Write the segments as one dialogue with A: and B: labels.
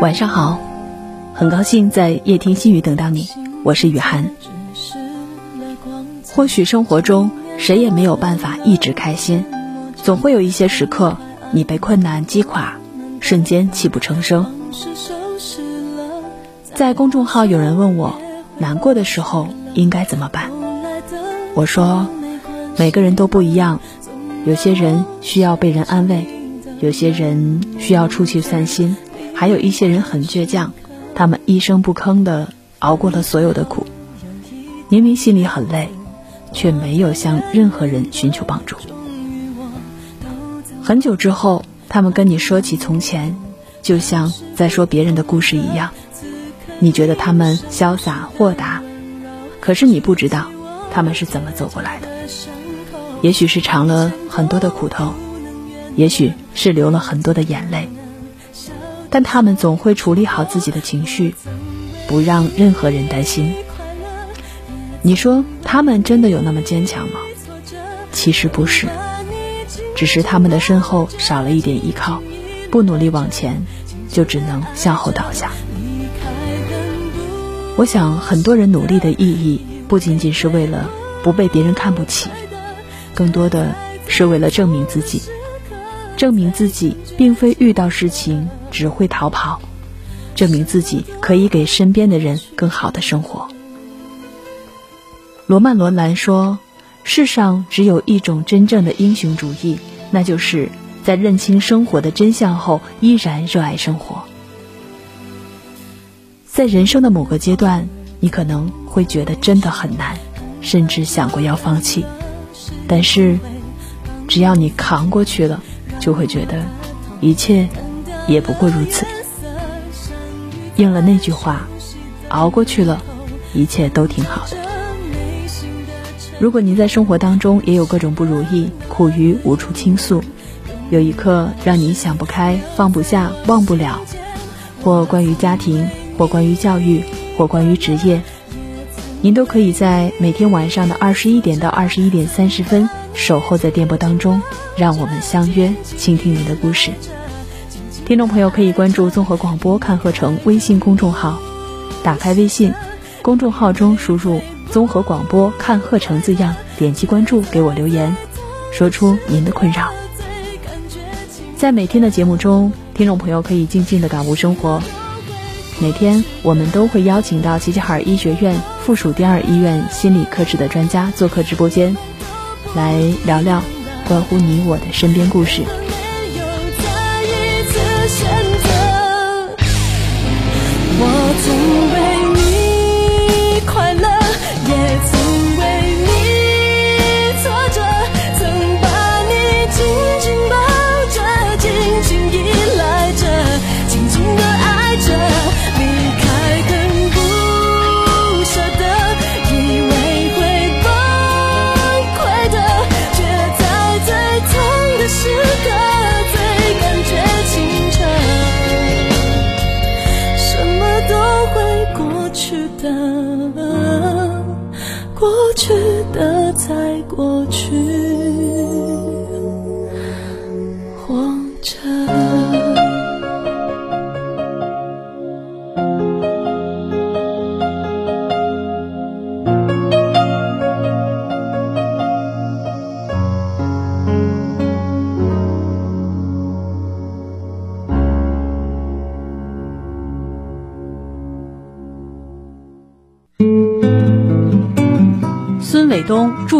A: 晚上好，很高兴在夜听心语等到你，我是雨涵。或许生活中谁也没有办法一直开心，总会有一些时刻你被困难击垮，瞬间泣不成声。在公众号有人问我，难过的时候应该怎么办？我说，每个人都不一样，有些人需要被人安慰，有些人需要出去散心。还有一些人很倔强，他们一声不吭的熬过了所有的苦，明明心里很累，却没有向任何人寻求帮助。很久之后，他们跟你说起从前，就像在说别人的故事一样。你觉得他们潇洒豁达，可是你不知道他们是怎么走过来的。也许是尝了很多的苦头，也许是流了很多的眼泪。但他们总会处理好自己的情绪，不让任何人担心。你说他们真的有那么坚强吗？其实不是，只是他们的身后少了一点依靠，不努力往前，就只能向后倒下。我想，很多人努力的意义，不仅仅是为了不被别人看不起，更多的是为了证明自己，证明自己并非遇到事情。只会逃跑，证明自己可以给身边的人更好的生活。罗曼·罗兰说：“世上只有一种真正的英雄主义，那就是在认清生活的真相后，依然热爱生活。”在人生的某个阶段，你可能会觉得真的很难，甚至想过要放弃。但是，只要你扛过去了，就会觉得一切。也不过如此，应了那句话，熬过去了，一切都挺好的。如果您在生活当中也有各种不如意，苦于无处倾诉，有一刻让你想不开、放不下、忘不了，或关于家庭，或关于教育，或关于职业，您都可以在每天晚上的二十一点到二十一点三十分守候在电波当中，让我们相约倾听您的故事。听众朋友可以关注综合广播看鹤城微信公众号，打开微信公众号中输入“综合广播看鹤城”字样，点击关注，给我留言，说出您的困扰。在每天的节目中，听众朋友可以静静的感悟生活。每天我们都会邀请到齐齐哈尔医学院附属第二医院心理科室的专家做客直播间，来聊聊关乎你我的身边故事。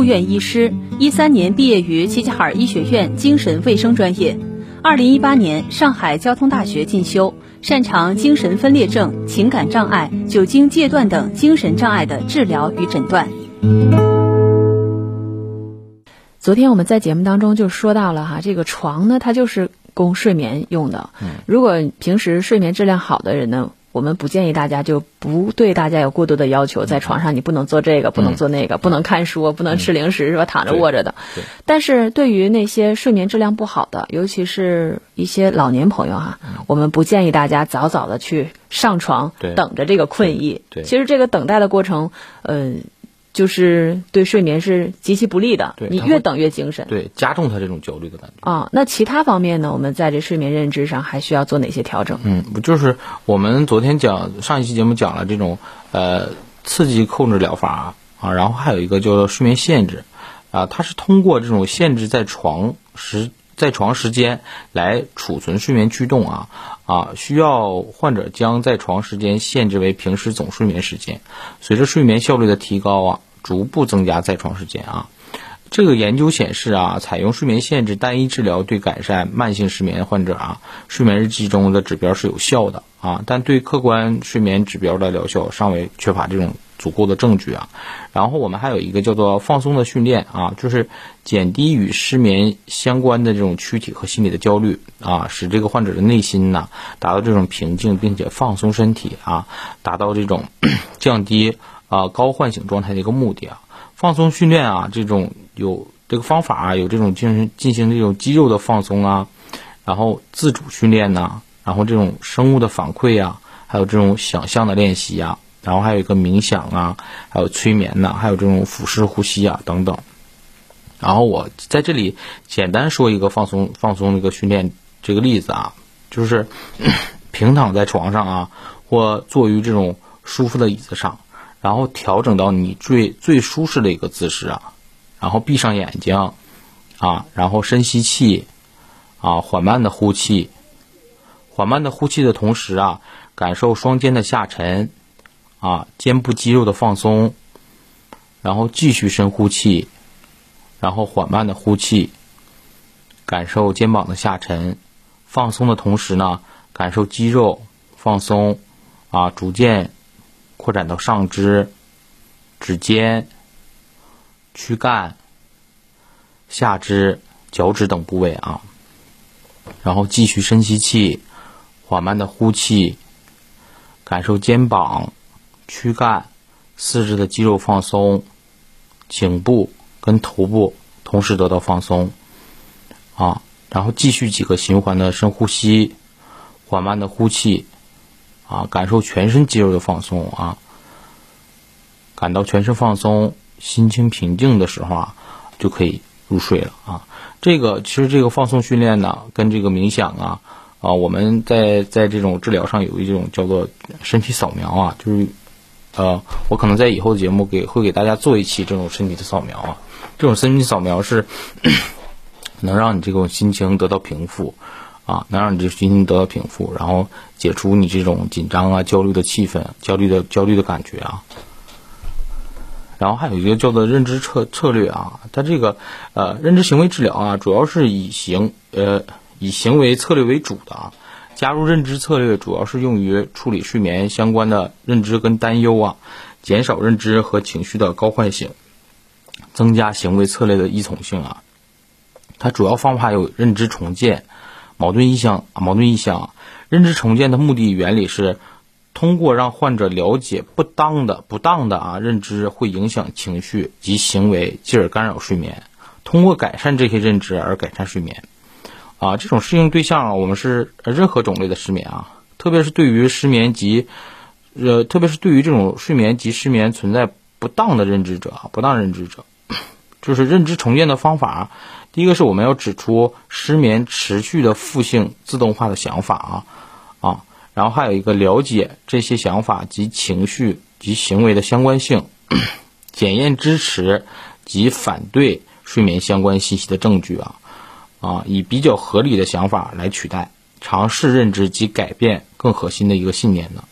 A: 住院医师，一三年毕业于齐齐哈尔医学院精神卫生专业，二零一八年上海交通大学进修，擅长精神分裂症、情感障碍、酒精戒断等精神障碍的治疗与诊断。昨天我们在节目当中就说到了哈，这个床呢，它就是供睡眠用的。如果平时睡眠质量好的人呢？我们不建议大家就不对大家有过多的要求，在床上你不能做这个，不能做那个，不能看书，不能吃零食，是吧？躺着卧着的。但是对于那些睡眠质量不好的，尤其是一些老年朋友哈，我们不建议大家早早的去上床，等着这个困意。其实这个等待的过程，呃，就是对睡眠是极其不利的。
B: 对
A: 你越等越精神。
B: 对，加重他这种焦虑的感觉。
A: 啊，那其他方面呢？我们在这睡眠认知上还需要做哪些调整？
B: 嗯，不就是我们昨天讲上一期节目讲了这种呃刺激控制疗法啊，然后还有一个叫做睡眠限制啊，它是通过这种限制在床时在床时间来储存睡眠驱动啊啊，需要患者将在床时间限制为平时总睡眠时间，随着睡眠效率的提高啊，逐步增加在床时间啊。这个研究显示啊，采用睡眠限制单一治疗对改善慢性失眠患者啊睡眠日记中的指标是有效的啊，但对客观睡眠指标的疗效尚未缺乏这种足够的证据啊。然后我们还有一个叫做放松的训练啊，就是减低与失眠相关的这种躯体和心理的焦虑啊，使这个患者的内心呢达到这种平静，并且放松身体啊，达到这种 降低啊高唤醒状态的一个目的啊。放松训练啊，这种有这个方法啊，有这种进行进行这种肌肉的放松啊，然后自主训练呐、然后这种生物的反馈啊，还有这种想象的练习啊，然后还有一个冥想啊，还有催眠呐、还有这种腹式呼吸啊等等。然后我在这里简单说一个放松放松的一个训练这个例子啊，就是 平躺在床上啊，或坐于这种舒服的椅子上。然后调整到你最最舒适的一个姿势啊，然后闭上眼睛啊，然后深吸气啊，缓慢的呼气，缓慢的呼气的同时啊，感受双肩的下沉啊，肩部肌肉的放松，然后继续深呼气，然后缓慢的呼气，感受肩膀的下沉，放松的同时呢，感受肌肉放松啊，逐渐。扩展到上肢、指尖、躯干、下肢、脚趾等部位啊，然后继续深吸气，缓慢的呼气，感受肩膀、躯干、四肢的肌肉放松，颈部跟头部同时得到放松啊，然后继续几个循环的深呼吸，缓慢的呼气。啊，感受全身肌肉的放松啊，感到全身放松、心情平静的时候啊，就可以入睡了啊。这个其实这个放松训练呢，跟这个冥想啊啊，我们在在这种治疗上有一种叫做身体扫描啊，就是呃，我可能在以后的节目给会给大家做一期这种身体的扫描啊。这种身体扫描是能让你这种心情得到平复。啊，能让你这心情得到平复，然后解除你这种紧张啊、焦虑的气氛、焦虑的焦虑的感觉啊。然后还有一个叫做认知策策略啊，它这个呃认知行为治疗啊，主要是以行呃以行为策略为主的啊。加入认知策略主要是用于处理睡眠相关的认知跟担忧啊，减少认知和情绪的高唤醒，增加行为策略的依从性啊。它主要方法有认知重建。矛盾意向，矛盾意向，认知重建的目的原理是通过让患者了解不当的、不当的啊认知会影响情绪及行为，进而干扰睡眠。通过改善这些认知而改善睡眠。啊，这种适应对象啊，我们是任何种类的失眠啊，特别是对于失眠及呃，特别是对于这种睡眠及失眠存在不当的认知者啊，不当认知者，就是认知重建的方法。第一个是我们要指出失眠持续的负性自动化的想法啊啊，然后还有一个了解这些想法及情绪及行为的相关性，检验支持及反对睡眠相关信息的证据啊啊，以比较合理的想法来取代，尝试认知及改变更核心的一个信念呢。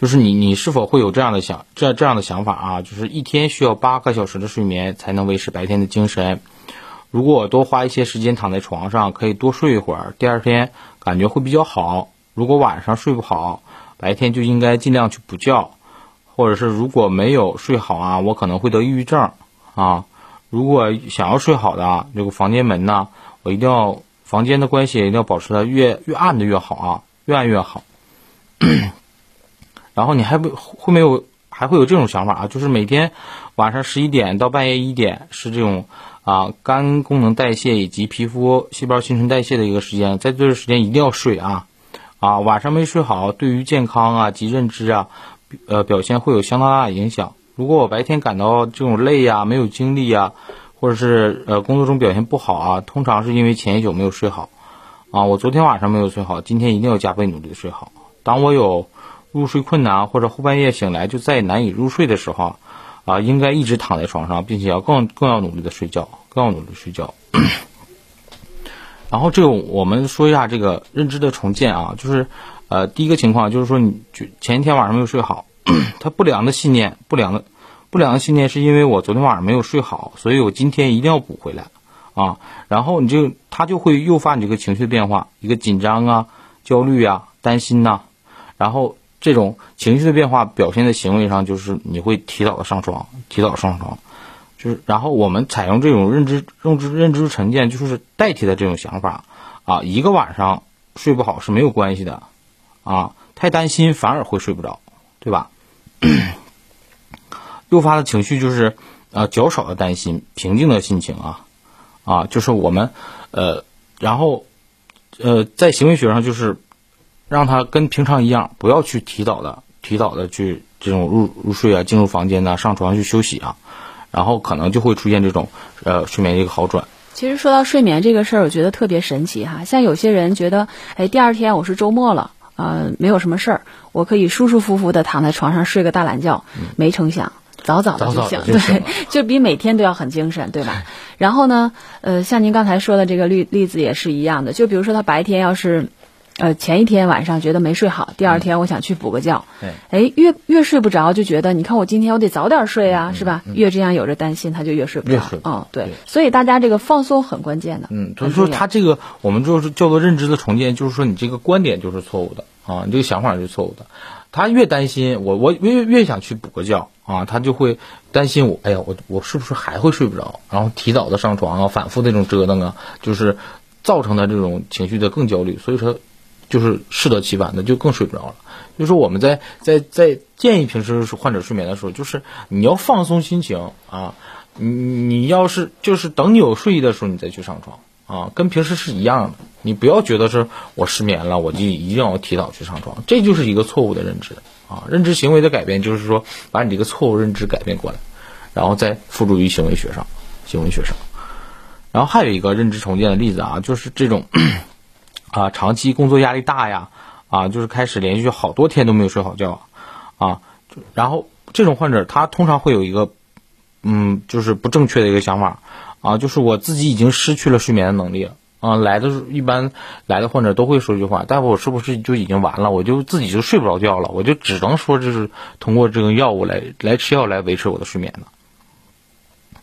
B: 就是你，你是否会有这样的想这这样的想法啊？就是一天需要八个小时的睡眠才能维持白天的精神。如果我多花一些时间躺在床上，可以多睡一会儿，第二天感觉会比较好。如果晚上睡不好，白天就应该尽量去补觉。或者是如果没有睡好啊，我可能会得抑郁症啊。如果想要睡好的啊这个房间门呢，我一定要房间的关系一定要保持的越越暗的越好啊，越暗越好。然后你还不会没有还会有这种想法啊？就是每天晚上十一点到半夜一点是这种啊肝功能代谢以及皮肤细胞新陈代谢的一个时间，在这个时间一定要睡啊啊！晚上没睡好，对于健康啊及认知啊呃表现会有相当大的影响如果我白天感到这种累呀、没有精力呀，或者是呃工作中表现不好啊，通常是因为前一宿没有睡好啊。我昨天晚上没有睡好，今天一定要加倍努力的睡好。当我有入睡困难或者后半夜醒来就再也难以入睡的时候啊，应该一直躺在床上，并且要更更要努力的睡觉，更要努力睡觉。然后这个我们说一下这个认知的重建啊，就是呃第一个情况就是说你就前一天晚上没有睡好，他不良的信念，不良的不良的信念是因为我昨天晚上没有睡好，所以我今天一定要补回来啊。然后你就他就会诱发你这个情绪的变化，一个紧张啊、焦虑啊、担心呐、然后这种情绪的变化表现在行为上，就是你会提早的上床，提早上床。就是，然后我们采用这种认知、认知、认知沉淀，就是代替的这种想法啊。一个晚上睡不好是没有关系的啊，太担心反而会睡不着，对吧？诱发的情绪就是啊较少的担心，平静的心情啊啊，就是我们呃，然后呃，在行为学上就是让他跟平常一样，不要去提早的、提早的去这种入入睡啊，进入房间呐、上床去休息啊。然后可能就会出现这种呃睡眠的一个好转。
A: 其实说到睡眠这个事儿，我觉得特别神奇哈。像有些人觉得，哎，第二天我是周末了，呃，没有什么事儿，我可以舒舒服服的躺在床上睡个大懒觉。没成想，早早的就醒
B: 了
A: 对，就比每天都要很精神，对吧？然后呢，呃，像您刚才说的这个例例子也是一样的，就比如说他白天要是。呃，前一天晚上觉得没睡好，第二天我想去补个觉，
B: 对
A: 哎，越越睡不着，就觉得你看我今天我得早点睡啊，是吧？越这样有着担心，他就越睡不着。
B: 越睡不着
A: 嗯，对
B: 对，
A: 所以大家这个放松很关键的。
B: 嗯，所以说他这个我们就是叫做认知的重建，就是说你这个观点就是错误的啊，你这个想法是错误的。他越担心我，我越越想去补个觉啊，他就会担心我，哎呀，我我是不是还会睡不着？然后提早的上床啊，反复的这种折腾啊，就是造成他这种情绪的更焦虑，所以说就是适得其反的，就更睡不着了。就是说我们在在在建议平时患者睡眠的时候，就是你要放松心情啊，你你要是就是等你有睡意的时候，你再去上床啊，跟平时是一样的。你不要觉得是我失眠了，我就一定要提早去上床，这就是一个错误的认知啊。认知行为的改变，就是说把你这个错误认知改变过来，然后再付诸于行为学上，行为学上。然后还有一个认知重建的例子啊，就是这种啊长期工作压力大呀，啊就是开始连续好多天都没有睡好觉啊，然后这种患者他通常会有一个嗯就是不正确的一个想法啊，就是我自己已经失去了睡眠的能力了。啊，来的时一般来的患者都会说一句话：“大夫，我是不是就已经完了？我就自己就睡不着觉了？我就只能说这是通过这个药物来来吃药来维持我的睡眠的。”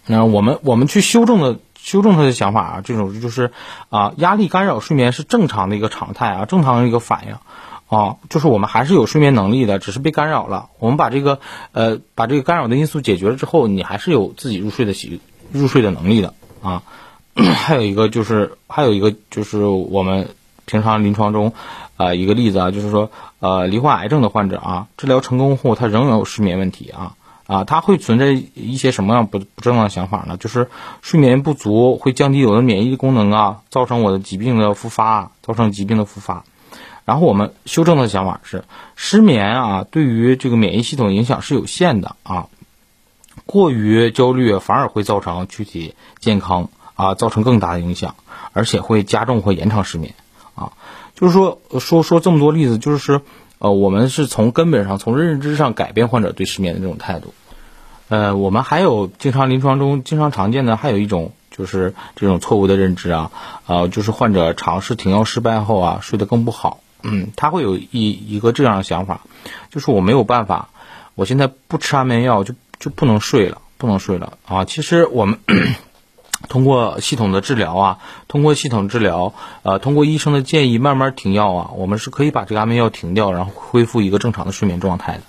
B: 那我们我们去修正的修正他的想法啊，这种就是啊，压力干扰睡眠是正常的一个常态啊，正常的一个反应啊，就是我们还是有睡眠能力的，只是被干扰了。我们把这个呃把这个干扰的因素解决了之后，你还是有自己入睡的习入睡的能力的啊。还有一个就是还有一个就是我们平常临床中啊、一个例子啊，就是说呃罹患癌症的患者啊，治疗成功后他仍然有失眠问题啊。啊，它会存在一些什么样不不正当的想法呢？就是睡眠不足会降低我的免疫功能啊，造成我的疾病的复发，造成疾病的复发。然后我们修正的想法是，失眠啊，对于这个免疫系统影响是有限的啊，过于焦虑反而会造成躯体健康啊，造成更大的影响，而且会加重或延长失眠啊。就是说说说这么多例子，就是呃，我们是从根本上从认知上改变患者对失眠的这种态度。呃，我们还有经常临床中经常常见的，还有一种就是这种错误的认知啊，呃，就是患者尝试停药失败后啊，睡得更不好，嗯，他会有一一个这样的想法，就是我没有办法，我现在不吃安眠药就就不能睡了，不能睡了啊。其实我们 通过系统的治疗啊，通过系统治疗，呃，通过医生的建议慢慢停药啊，我们是可以把这个安眠药停掉，然后恢复一个正常的睡眠状态的。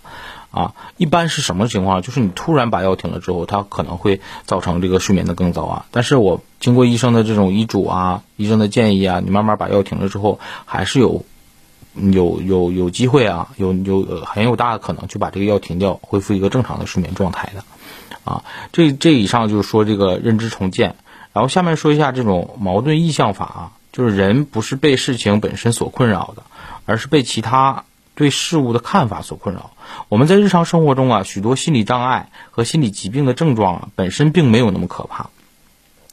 B: 啊，一般是什么情况？就是你突然把药停了之后，它可能会造成这个睡眠的更糟啊。但是我经过医生的这种医嘱啊，医生的建议啊，你慢慢把药停了之后，还是有有有有机会啊，有有很有大的可能就把这个药停掉，恢复一个正常的睡眠状态的。啊，这这以上就是说这个认知重建，然后下面说一下这种矛盾意向法啊，就是人不是被事情本身所困扰的，而是被其他对事物的看法所困扰。我们在日常生活中啊，许多心理障碍和心理疾病的症状啊，本身并没有那么可怕，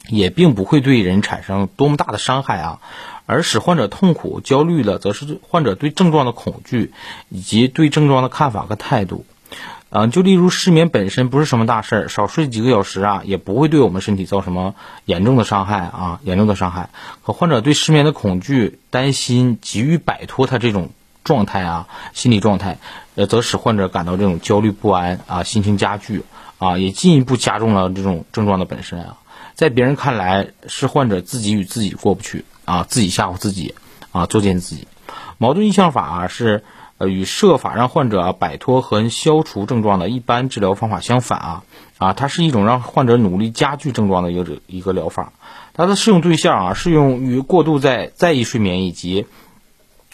B: 也并不会对人产生多么大的伤害啊。而使患者痛苦、焦虑的，则是患者对症状的恐惧以及对症状的看法和态度。嗯，就例如失眠本身不是什么大事儿，少睡几个小时啊，也不会对我们身体造成什么严重的伤害啊，严重的伤害。可患者对失眠的恐惧、担心、急于摆脱他这种状态啊，心理状态，呃，则使患者感到这种焦虑不安啊，心情加剧啊，也进一步加重了这种症状的本身啊。在别人看来，是患者自己与自己过不去啊，自己吓唬自己啊，作践自己。矛盾意向法啊是。呃，与设法让患者啊摆脱和消除症状的一般治疗方法相反啊，啊，它是一种让患者努力加剧症状的一个一个疗法。它的适用对象啊，适用于过度在在意睡眠以及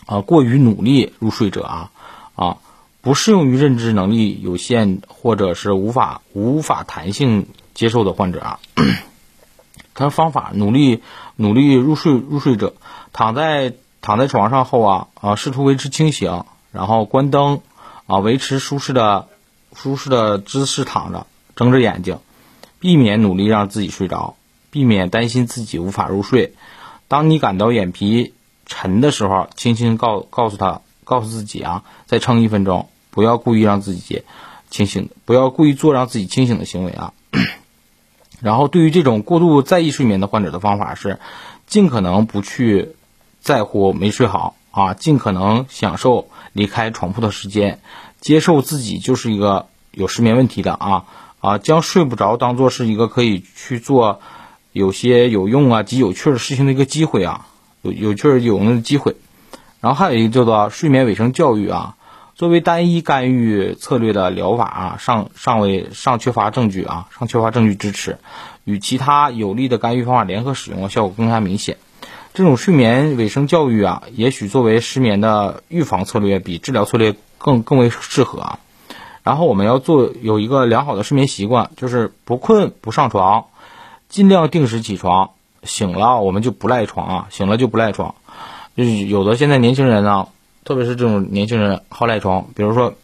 B: 啊过于努力入睡者啊啊，不适用于认知能力有限或者是无法无法弹性接受的患者啊。他方法，努力努力入睡入睡者躺在躺在床上后啊啊，试图维持清醒。然后关灯，啊，维持舒适的、舒适的姿势躺着，睁着眼睛，避免努力让自己睡着，避免担心自己无法入睡。当你感到眼皮沉的时候，轻轻告告诉他，告诉自己啊，再撑一分钟，不要故意让自己清醒，不要故意做让自己清醒的行为啊。然后，对于这种过度在意睡眠的患者的方法是，尽可能不去在乎没睡好啊，尽可能享受。离开床铺的时间，接受自己就是一个有失眠问题的啊啊，将睡不着当做是一个可以去做有些有用啊及有趣的事情的一个机会啊，有有确实有那个机会。然后还有一个叫做睡眠卫生教育啊，作为单一干预策略的疗法啊，尚尚未尚缺乏证据啊，尚缺乏证据支持，与其他有力的干预方法联合使用，效果更加明显。这种睡眠卫生教育啊，也许作为失眠的预防策略，比治疗策略更更为适合啊。然后我们要做有一个良好的睡眠习惯，就是不困不上床，尽量定时起床，醒了我们就不赖床啊，醒了就不赖床。就是有的现在年轻人呢，特别是这种年轻人好赖床，比如说。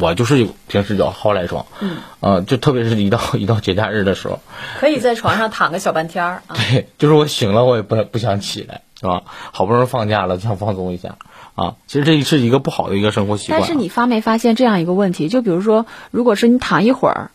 B: 我就是平时比较好赖床，嗯，呃，就特别是一到 一到节假日的时候，
A: 可以在床上躺个小半天儿。
B: 对，就是我醒了，我也不不想起来，是吧？好不容易放假了，想放松一下啊。其实这是一个不好的一个生活习惯。
A: 但是你发没发现这样一个问题？就比如说，如果是你躺一会儿，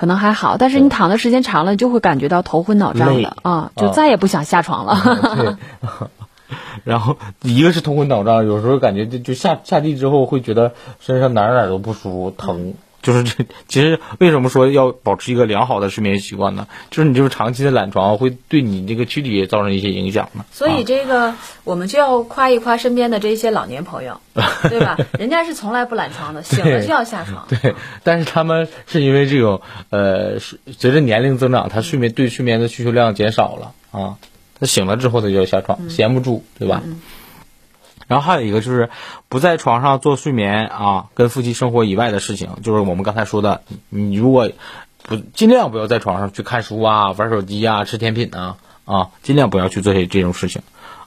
A: 可能还好，但是你躺的时间长了，就会感觉到头昏脑胀的啊，就再也不想下床了。
B: 然后一个是头昏脑胀，有时候感觉就就下下地之后会觉得身上哪哪都不舒服，疼。就是这其实为什么说要保持一个良好的睡眠习惯呢？就是你就是长期的懒床会对你这个躯体造成一些影响呢。
A: 所以这个我们就要夸一夸身边的这些老年朋友，对吧？人家是从来不懒床的，醒了就要下床。
B: 对，但是他们是因为这种呃，随着年龄增长，他睡眠对睡眠的需求量减少了啊。他醒了之后，他就要下床，闲不住，对吧？然后还有一个就是不在床上做睡眠啊，跟夫妻生活以外的事情，就是我们刚才说的，你如果不尽量不要在床上去看书啊、玩手机啊、吃甜品啊啊，尽量不要去做些这种事情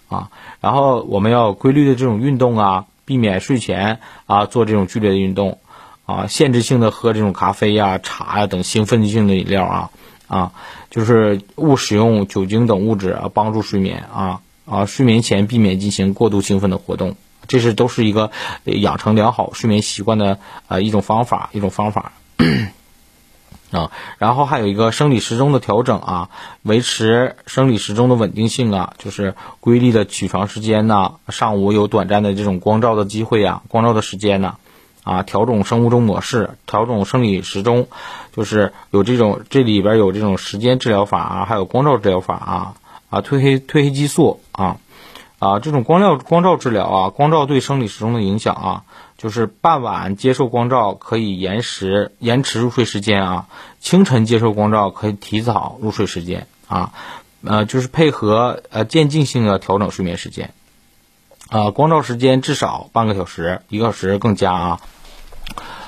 B: 啊。然后我们要规律的这种运动啊，避免睡前啊做这种剧烈的运动啊，限制性的喝这种咖啡呀、茶呀等兴奋性的饮料啊。啊，就是勿使用酒精等物质啊，帮助睡眠啊啊，睡眠前避免进行过度兴奋的活动，这是都是一个养成良好睡眠习惯的啊一种方法，一种方法 啊。然后还有一个生理时钟的调整啊，维持生理时钟的稳定性啊，就是规律的起床时间呐，上午有短暂的这种光照的机会啊，光照的时间呐。啊，调整生物钟模式，调整生理时钟，就是有这种这里边有这种时间治疗法啊，还有光照治疗法啊，啊，褪黑褪黑激素啊，啊，这种光料光照治疗啊，光照对生理时钟的影响啊，就是傍晚接受光照可以延时延迟入睡时间啊，清晨接受光照可以提早入睡时间啊，呃，就是配合呃渐进性的调整睡眠时间，啊，光照时间至少半个小时，一个小时更加啊。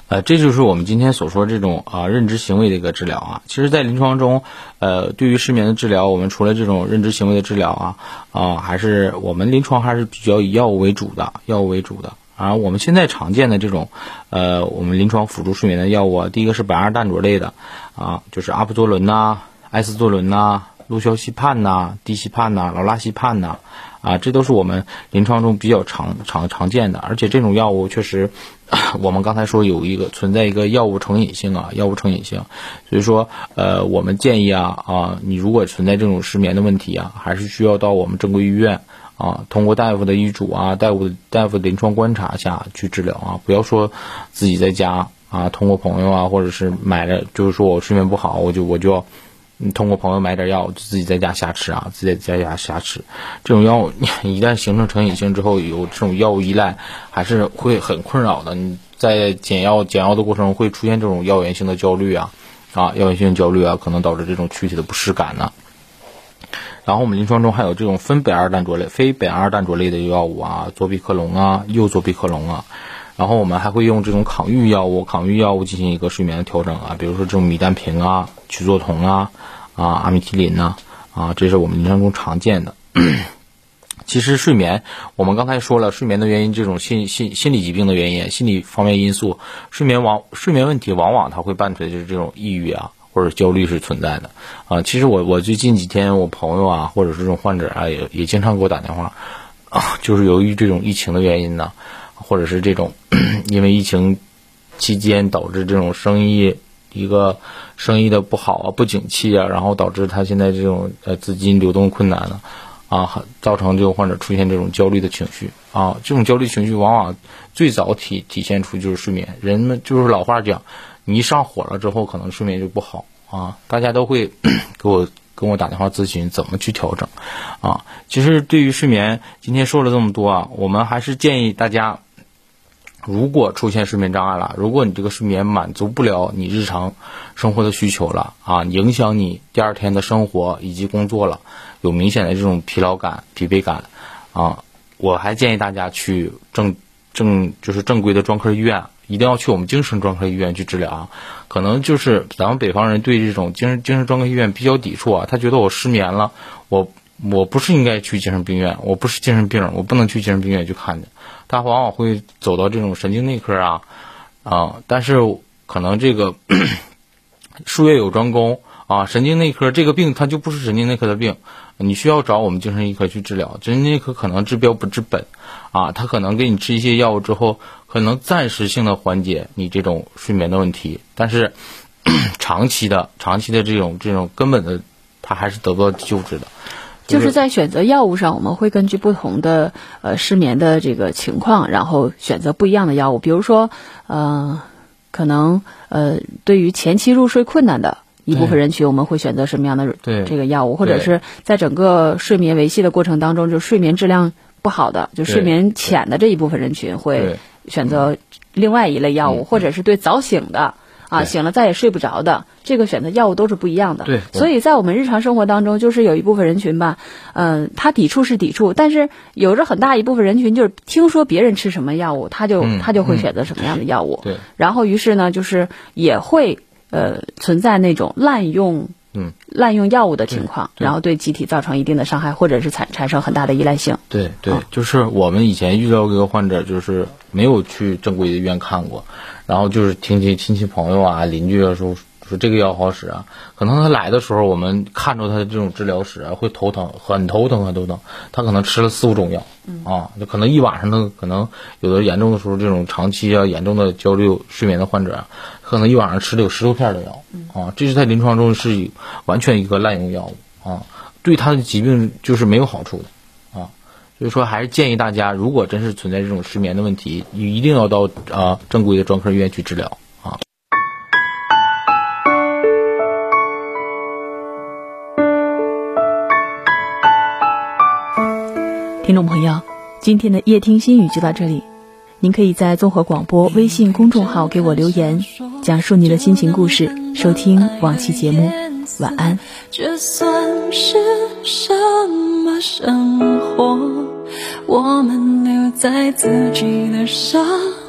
B: 呃，这就是我们今天所说这种啊认知行为的一个治疗啊。其实，在临床中，呃，对于失眠的治疗，我们除了这种认知行为的治疗啊，啊，还是我们临床还是比较以药物为主的，药物为主的啊，我们现在常见的这种，呃，我们临床辅助睡眠的药物啊，第一个是苯二氮卓类的，啊，就是阿普唑仑呐、艾司唑仑呐、氯硝西泮呐、地西泮呐、劳拉西泮呐，啊，这都是我们临床中比较常常常见的，而且这种药物确实，我们刚才说有一个存在一个药物成瘾性啊，药物成瘾性，所以说，呃，我们建议啊啊，你如果存在这种失眠的问题啊，还是需要到我们正规医院。啊，通过大夫的医嘱啊，大夫大夫临床观察下去治疗啊，不要说自己在家啊，通过朋友啊，或者是买了，就是说我睡眠不好，我就我就要你通过朋友买点药，就自己在家瞎吃啊，自己在家瞎吃，这种药 一旦形成成瘾性之后，有这种药物依赖，还是会很困扰的。你在减药减药的过程中会出现这种药源性的焦虑啊，啊，药源性焦虑啊，可能导致这种躯体的不适感呢。然后我们临床中还有这种分苯二氮卓类、非苯二氮卓类的药物啊，左比克隆啊、右左比克隆啊。然后我们还会用这种抗郁药物、抗郁药物进行一个睡眠的调整啊，比如说这种米氮平啊、曲唑酮啊、啊阿米替林呐啊，这是我们临床中常见的。其实睡眠，我们刚才说了，睡眠的原因，这种心心心理疾病的原因、心理方面因素，睡眠往睡眠问题往往它会伴随着这种抑郁啊。或者焦虑是存在的，啊，其实我我最近几天我朋友啊，或者是这种患者啊，也也经常给我打电话，啊，就是由于这种疫情的原因呢，或者是这种 因为疫情期间导致这种生意一个生意的不好啊，不景气啊，然后导致他现在这种呃资金流动困难了，啊，造成这个患者出现这种焦虑的情绪啊，这种焦虑情绪往往最早体体现出就是睡眠，人们就是老话讲。你一上火了之后，可能睡眠就不好啊。大家都会 给我跟我打电话咨询怎么去调整啊。其实对于睡眠，今天说了这么多啊，我们还是建议大家，如果出现睡眠障碍了，如果你这个睡眠满足不了你日常生活的需求了啊，影响你第二天的生活以及工作了，有明显的这种疲劳感、疲惫感啊，我还建议大家去正正就是正规的专科医院。一定要去我们精神专科医院去治疗啊！可能就是咱们北方人对这种精神精神专科医院比较抵触啊，他觉得我失眠了，我我不是应该去精神病院，我不是精神病，我不能去精神病院去看的，他往往会走到这种神经内科啊啊！但是可能这个 术业有专攻啊，神经内科这个病它就不是神经内科的病，你需要找我们精神医科去治疗，精神内科可能治标不治本啊，他可能给你吃一些药物之后。可能暂时性的缓解你这种睡眠的问题，但是 长期的、长期的这种这种根本的，它还是得不到救治的。
A: 就是在选择药物上，我们会根据不同的呃失眠的这个情况，然后选择不一样的药物。比如说，呃，可能呃对于前期入睡困难的一部分人群，我们会选择什么样的这个药物？或者是在整个睡眠维系的过程当中，就睡眠质量不好的，就睡眠浅的这一部分人群会。选择另外一类药物，或者是对早醒的啊，醒了再也睡不着的，这个选择药物都是不一样的。
B: 对，
A: 所以在我们日常生活当中，就是有一部分人群吧，嗯，他抵触是抵触，但是有着很大一部分人群，就是听说别人吃什么药物，他就他就会选择什么样的药物。
B: 对，
A: 然后于是呢，就是也会呃存在那种滥用。
B: 嗯，
A: 滥用药物的情况，然后对机体造成一定的伤害，或者是产产生很大的依赖性。
B: 对对，就是我们以前遇到一个患者，就是没有去正规的医院看过，然后就是听亲亲戚朋友啊、邻居啊说说这个药好使啊。可能他来的时候，我们看着他的这种治疗史啊，会头疼，很头疼，很头疼。他可能吃了四五种药，啊，就可能一晚上他可能有的严重的时候，这种长期啊严重的焦虑睡眠的患者啊。可能一晚上吃了有十多片的药，啊，这是在临床中是完全一个滥用药物啊，对他的疾病就是没有好处的啊，所以说还是建议大家，如果真是存在这种失眠的问题，你一定要到啊正规的专科医院去治疗啊。
A: 听众朋友，今天的夜听心语就到这里。您可以在综合广播微信公众号给我留言，讲述你的心情故事，收听往期节目。晚安。
C: 这算是什么生活？我们留在自己的沙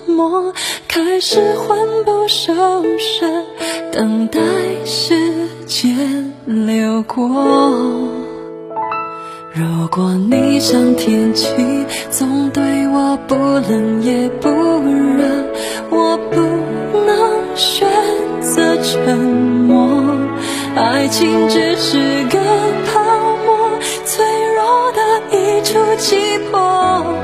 C: 漠，开始环不周身，等待时间流过。如果你像天气，总对我不冷也不。情只是个泡沫脆弱的一触即破。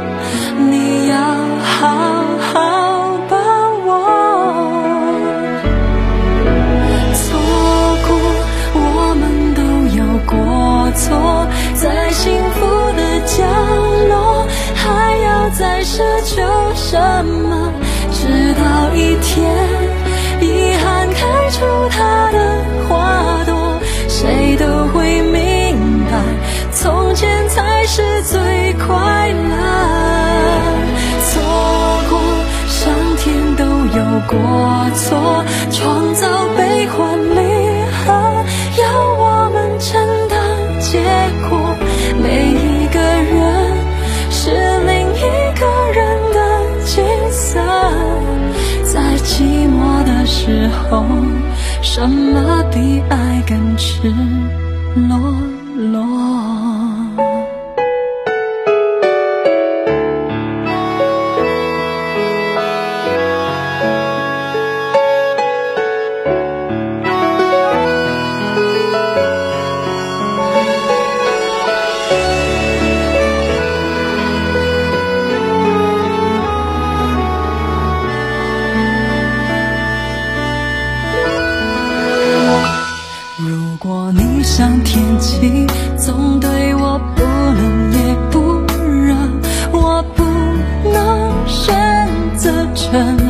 C: 现才是最快乐。错过，上天都有过错，创造悲欢离合，要我们承担结果。每一个人是另一个人的景色，在寂寞的时候，什么比爱更赤裸裸？成。